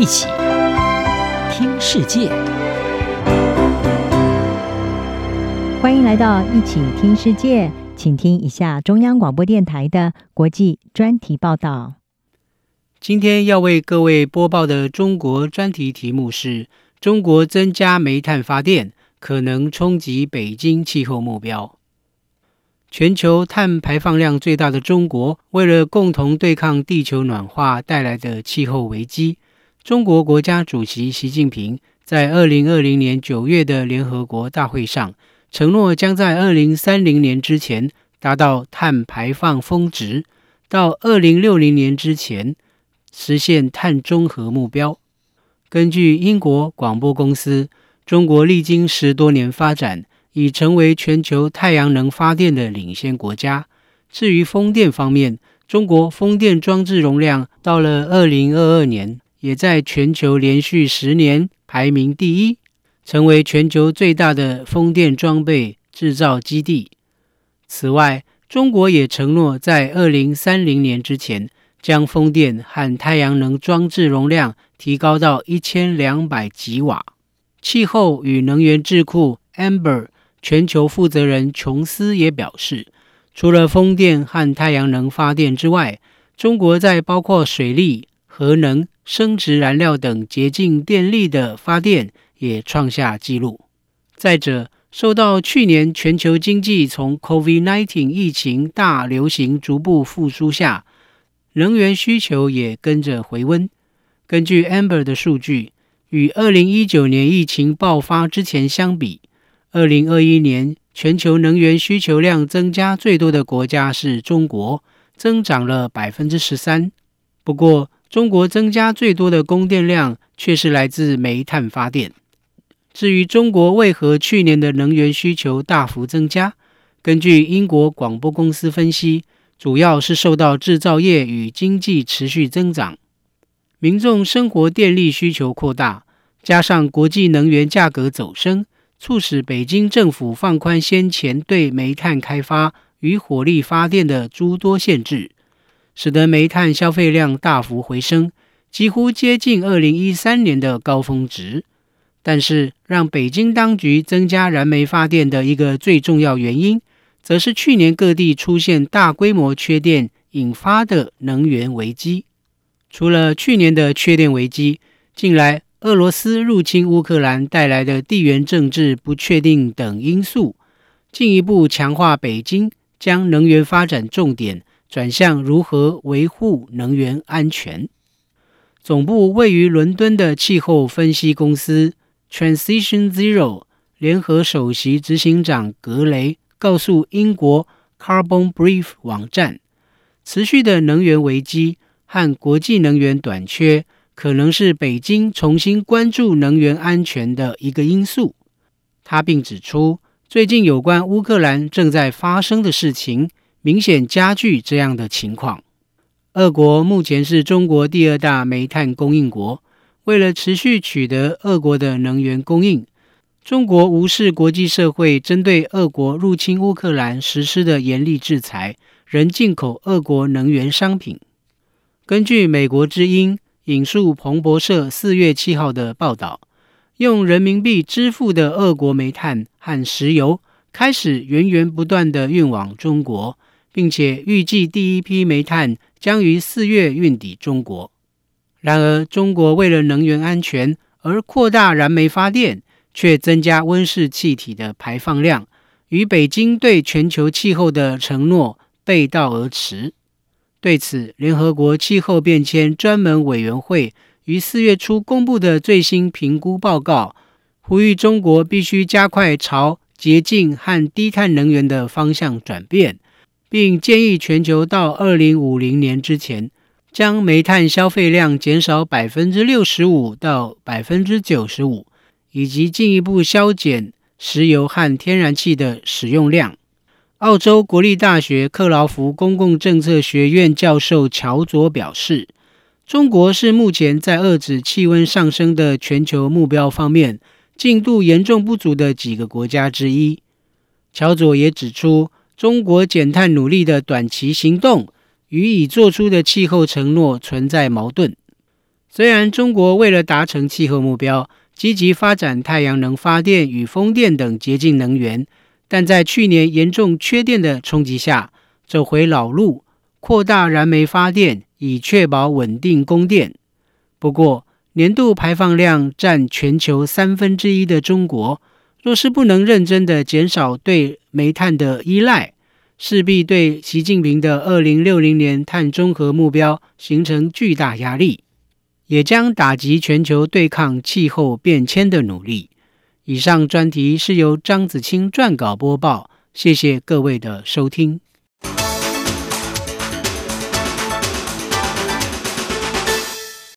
一起听世界，欢迎来到一起听世界，请听一下中央广播电台的国际专题报道。今天要为各位播报的中国专题题目是：中国增加煤炭发电可能冲击北京气候目标。全球碳排放量最大的中国，为了共同对抗地球暖化带来的气候危机，中国国家主席习近平在二零二零年九月的联合国大会上承诺，将在二零三零年之前达到碳排放峰值，到二零六零年之前实现碳中和目标。根据英国广播公司，中国历经十多年发展，已成为全球太阳能发电的领先国家。至于风电方面，中国风电装置容量到了二零二二年，也在全球连续十年排名第一，成为全球最大的风电装备制造基地。此外，中国也承诺在二零三零年之前，将风电和太阳能装置容量提高到一千两百吉瓦。气候与能源智库 Amber。全球负责人琼斯也表示，除了风电和太阳能发电之外，中国在包括水利、核能、生质燃料等洁净电力的发电也创下纪录。再者，受到去年全球经济从 COVID-19 疫情大流行逐步复苏下，能源需求也跟着回温。根据 Amber 的数据，与2019年疫情爆发之前相比，二零二一年，全球能源需求量增加最多的国家是中国，增长了百分之十三。不过，中国增加最多的供电量却是来自煤炭发电。至于中国为何去年的能源需求大幅增加，根据英国广播公司分析，主要是受到制造业与经济持续增长、民众生活电力需求扩大，加上国际能源价格走升。促使北京政府放宽先前对煤炭开发与火力发电的诸多限制，使得煤炭消费量大幅回升，几乎接近二零一三年的高峰值。但是，让北京当局增加燃煤发电的一个最重要原因，则是去年各地出现大规模缺电引发的能源危机。除了去年的缺电危机，近来，俄罗斯入侵乌克兰带来的地缘政治不确定等因素，进一步强化北京将能源发展重点转向如何维护能源安全。总部位于伦敦的气候分析公司 Transition Zero 联合首席执行长格雷告诉英国 Carbon Brief 网站，持续的能源危机和国际能源短缺。可能是北京重新关注能源安全的一个因素。他并指出，最近有关乌克兰正在发生的事情，明显加剧这样的情况。俄国目前是中国第二大煤炭供应国，为了持续取得俄国的能源供应，中国无视国际社会针对俄国入侵乌克兰实施的严厉制裁，仍进口俄国能源商品。根据美国之音。引述彭博社四月七号的报道，用人民币支付的俄国煤炭和石油开始源源不断地运往中国，并且预计第一批煤炭将于四月运抵中国。然而，中国为了能源安全而扩大燃煤发电，却增加温室气体的排放量，与北京对全球气候的承诺背道而驰。对此，联合国气候变迁专门委员会于四月初公布的最新评估报告，呼吁中国必须加快朝洁净和低碳能源的方向转变，并建议全球到二零五零年之前，将煤炭消费量减少百分之六十五到百分之九十五，以及进一步削减石油和天然气的使用量。澳洲国立大学克劳福公共政策学院教授乔佐表示，中国是目前在遏制气温上升的全球目标方面进度严重不足的几个国家之一。乔佐也指出，中国减碳努力的短期行动与已做出的气候承诺存在矛盾。虽然中国为了达成气候目标，积极发展太阳能发电与风电等洁净能源，但在去年严重缺电的冲击下，走回老路，扩大燃煤发电，以确保稳定供电。不过，年度排放量占全球三分之一的中国，若是不能认真的减少对煤炭的依赖，势必对习近平的二零六零年碳中和目标形成巨大压力。也将打击全球对抗气候变迁的努力。以上专题是由张子清撰稿播报，谢谢各位的收听。